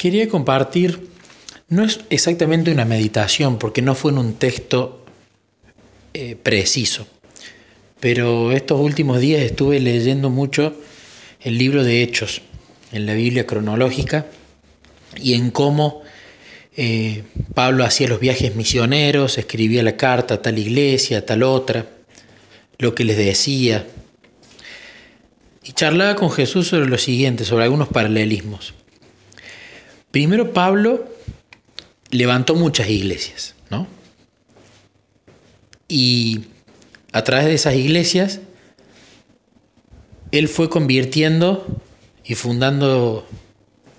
quería compartir, no es exactamente una meditación, porque no fue en un texto eh, preciso, pero estos últimos días estuve leyendo mucho el libro de Hechos en la Biblia cronológica y en cómo eh, Pablo hacía los viajes misioneros, escribía la carta a tal iglesia, a tal otra, lo que les decía. Y charlaba con Jesús sobre lo siguiente, sobre algunos paralelismos. Primero Pablo levantó muchas iglesias, ¿no? Y a través de esas iglesias, él fue convirtiendo y fundando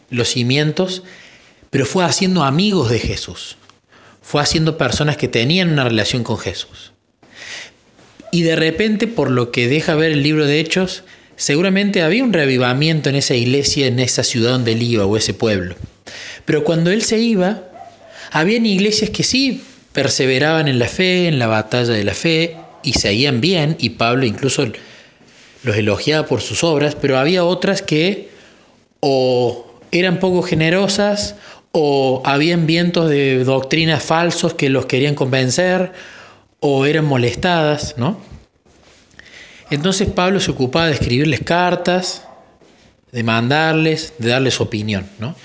los cimientos, pero fue haciendo amigos de Jesús, fue haciendo personas que tenían una relación con Jesús. Y de repente, por lo que deja ver el libro de Hechos, seguramente había un revivamiento en esa iglesia, en esa ciudad donde él iba o ese pueblo. Pero cuando él se iba, habían iglesias que sí perseveraban en la fe, en la batalla de la fe, y seguían bien, y Pablo incluso los elogiaba por sus obras, pero había otras que o eran poco generosas, o habían vientos de doctrinas falsos que los querían convencer, o eran molestadas, ¿no? Entonces Pablo se ocupaba de escribirles cartas, de mandarles, de darles opinión, ¿no?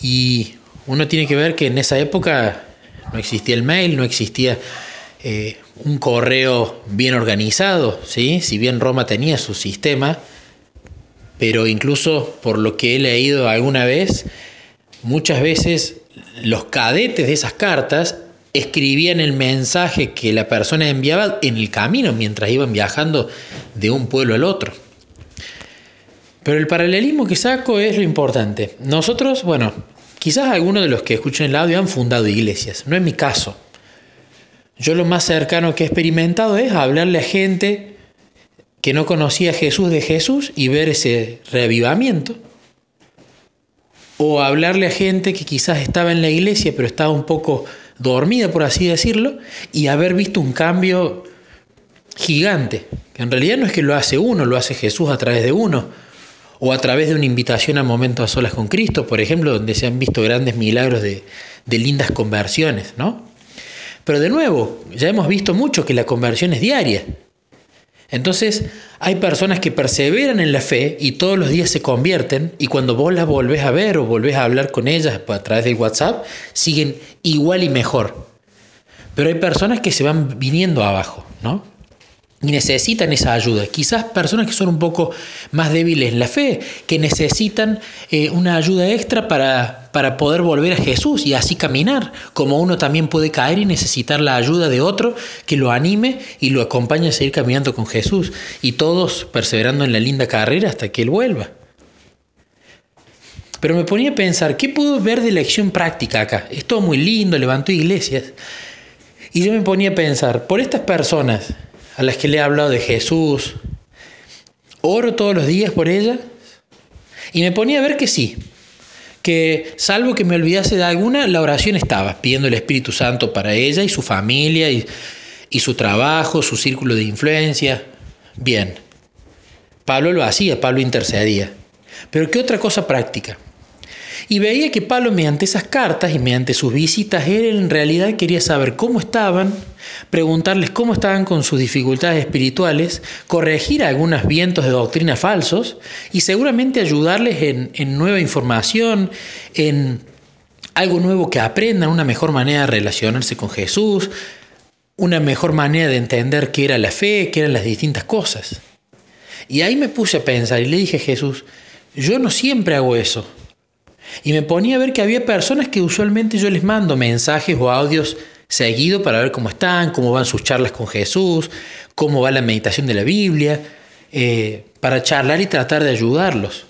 Y uno tiene que ver que en esa época no existía el mail, no existía eh, un correo bien organizado, ¿sí? si bien Roma tenía su sistema, pero incluso por lo que he leído alguna vez, muchas veces los cadetes de esas cartas escribían el mensaje que la persona enviaba en el camino mientras iban viajando de un pueblo al otro. Pero el paralelismo que saco es lo importante. Nosotros, bueno, Quizás algunos de los que escuchan el audio han fundado iglesias, no es mi caso. Yo lo más cercano que he experimentado es hablarle a gente que no conocía a Jesús de Jesús y ver ese reavivamiento. O hablarle a gente que quizás estaba en la iglesia pero estaba un poco dormida, por así decirlo, y haber visto un cambio gigante. Que en realidad no es que lo hace uno, lo hace Jesús a través de uno o a través de una invitación a momentos a solas con Cristo, por ejemplo, donde se han visto grandes milagros de, lindas conversiones, ¿no? Pero de nuevo, ya hemos visto mucho que la conversión es diaria. Entonces, hay personas que perseveran en la fe y todos los días se convierten y cuando vos las volvés a ver o volvés a hablar con ellas a través del WhatsApp, siguen igual y mejor. Pero hay personas que se van viniendo abajo, ¿no? y necesitan esa ayuda. Quizás personas que son un poco más débiles en la fe, que necesitan eh, una ayuda extra para, para poder volver a Jesús y así caminar, como uno también puede caer y necesitar la ayuda de otro que lo anime y lo acompañe a seguir caminando con Jesús, y todos perseverando en la linda carrera hasta que Él vuelva. Pero me ponía a pensar, ¿qué puedo ver de lección práctica acá? Es todo muy lindo, levantó iglesias. Y yo me ponía a pensar, por estas personas a las que le he hablado de Jesús, oro todos los días por ella y me ponía a ver que sí, que salvo que me olvidase de alguna, la oración estaba, pidiendo el Espíritu Santo para ella y su familia y, y su trabajo, su círculo de influencia. Bien, Pablo lo hacía, Pablo intercedía. Pero ¿qué otra cosa práctica? Y veía que Pablo mediante esas cartas y mediante sus visitas, él en realidad quería saber cómo estaban, preguntarles cómo estaban con sus dificultades espirituales, corregir algunos vientos de doctrina falsos y seguramente ayudarles en, nueva información, en algo nuevo que aprendan, una mejor manera de relacionarse con Jesús, una mejor manera de entender qué era la fe, qué eran las distintas cosas. Y ahí me puse a pensar y le dije a Jesús, yo no siempre hago eso. Y me ponía a ver que había personas que usualmente yo les mando mensajes o audios seguido para ver cómo están, cómo van sus charlas con Jesús, cómo va la meditación de la Biblia, eh, para charlar y tratar de ayudarlos.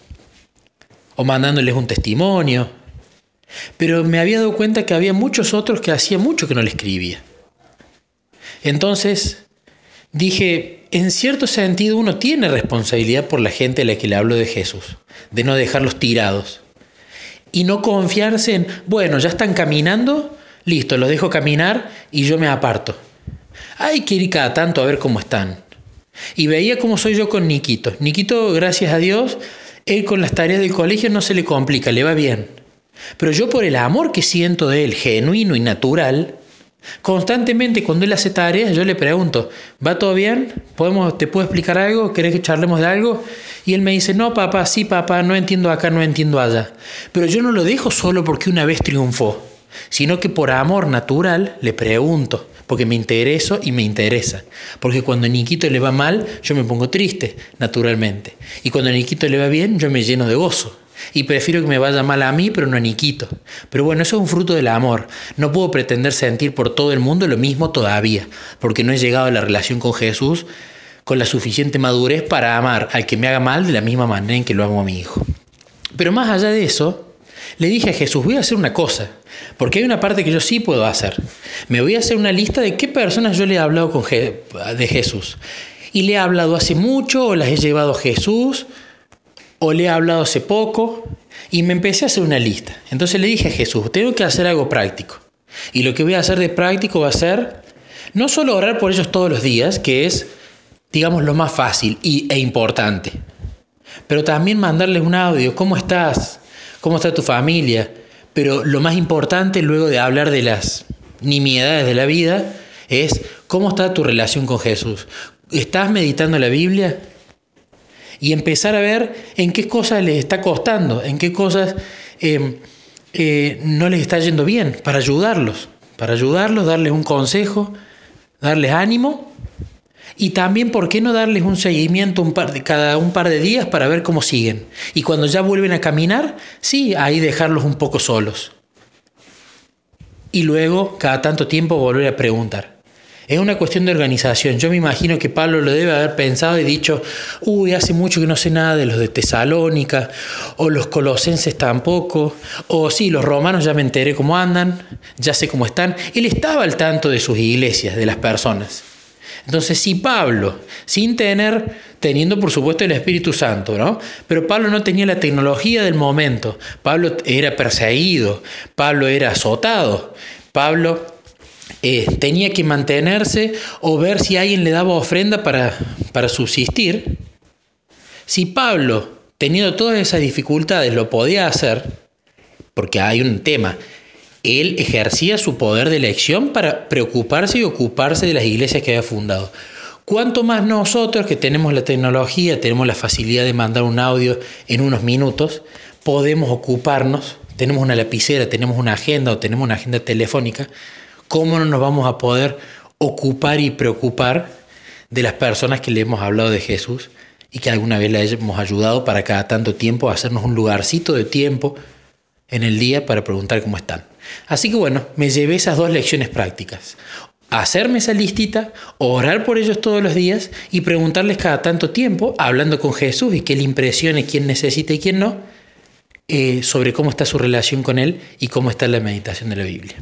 O mandándoles un testimonio. Pero me había dado cuenta que había muchos otros que hacía mucho que no le escribía. Entonces dije, en cierto sentido uno tiene responsabilidad por la gente a la que le hablo de Jesús, de no dejarlos tirados y no confiarse en, bueno, ya están caminando, listo, los dejo caminar y yo me aparto. Hay que ir cada tanto a ver cómo están. Y veía cómo soy yo con Niquito. Niquito, gracias a Dios, él con las tareas del colegio no se le complica, le va bien. Pero yo por el amor que siento de él, genuino y natural, constantemente cuando él hace tareas, yo le pregunto, ¿va todo bien? ¿Podemos, ¿Te puedo explicar algo? ¿Querés que charlemos de algo? Y él me dice, no, papá, sí, papá, no entiendo acá, no entiendo allá. Pero yo no lo dejo solo porque una vez triunfó, sino que por amor natural le pregunto porque me intereso y me interesa. Porque cuando a Niquito le va mal, yo me pongo triste, naturalmente. Y cuando a Niquito le va bien, yo me lleno de gozo. Y prefiero que me vaya mal a mí, pero no a Niquito. Pero bueno, eso es un fruto del amor. No puedo pretender sentir por todo el mundo lo mismo todavía, porque no he llegado a la relación con Jesús con la suficiente madurez para amar al que me haga mal de la misma manera en que lo amo a mi hijo. Pero más allá de eso, le dije a Jesús, voy a hacer una cosa, porque hay una parte que yo sí puedo hacer. Me voy a hacer una lista de qué personas yo le he hablado con de Jesús. Y le he hablado hace mucho, o las he llevado a Jesús, o le he hablado hace poco, y me empecé a hacer una lista. Entonces le dije a Jesús, tengo que hacer algo práctico. Y lo que voy a hacer de práctico va a ser no solo orar por ellos todos los días, que es, digamos, lo más fácil y, e importante, pero también mandarles un audio, ¿cómo estás? cómo está tu familia, pero lo más importante luego de hablar de las nimiedades de la vida es cómo está tu relación con Jesús. ¿Estás meditando la Biblia? Y empezar a ver en qué cosas les está costando, en qué cosas eh, eh, no les está yendo bien, para ayudarlos, para ayudarlos, darles un consejo, darles ánimo y también, ¿por qué no darles un seguimiento un par de, cada un par de días para ver cómo siguen? Y cuando ya vuelven a caminar, sí, ahí dejarlos un poco solos. Y luego, cada tanto tiempo, volver a preguntar. Es una cuestión de organización. Yo me imagino que Pablo lo debe haber pensado y dicho, uy, hace mucho que no sé nada de los de Tesalónica, o los colosenses tampoco, o sí, los romanos ya me enteré cómo andan, ya sé cómo están. Él estaba al tanto de sus iglesias, de las personas. Entonces, si Pablo, sin tener, teniendo por supuesto el Espíritu Santo, ¿no? Pero Pablo no tenía la tecnología del momento, Pablo era perseguido, Pablo era azotado, Pablo eh, tenía que mantenerse o ver si alguien le daba ofrenda para, para subsistir. Si Pablo, teniendo todas esas dificultades, lo podía hacer, porque hay un tema, él ejercía su poder de elección para preocuparse y ocuparse de las iglesias que había fundado. Cuanto más nosotros que tenemos la tecnología, tenemos la facilidad de mandar un audio en unos minutos, podemos ocuparnos, tenemos una lapicera, tenemos una agenda o tenemos una agenda telefónica, ¿cómo no nos vamos a poder ocupar y preocupar de las personas que le hemos hablado de Jesús y que alguna vez le hemos ayudado para cada tanto tiempo a hacernos un lugarcito de tiempo en el día para preguntar cómo están? Así que bueno, me llevé esas dos lecciones prácticas. Hacerme esa listita, orar por ellos todos los días y preguntarles cada tanto tiempo, hablando con Jesús y que le impresione quién necesita y quién no, eh, sobre cómo está su relación con Él y cómo está la meditación de la Biblia.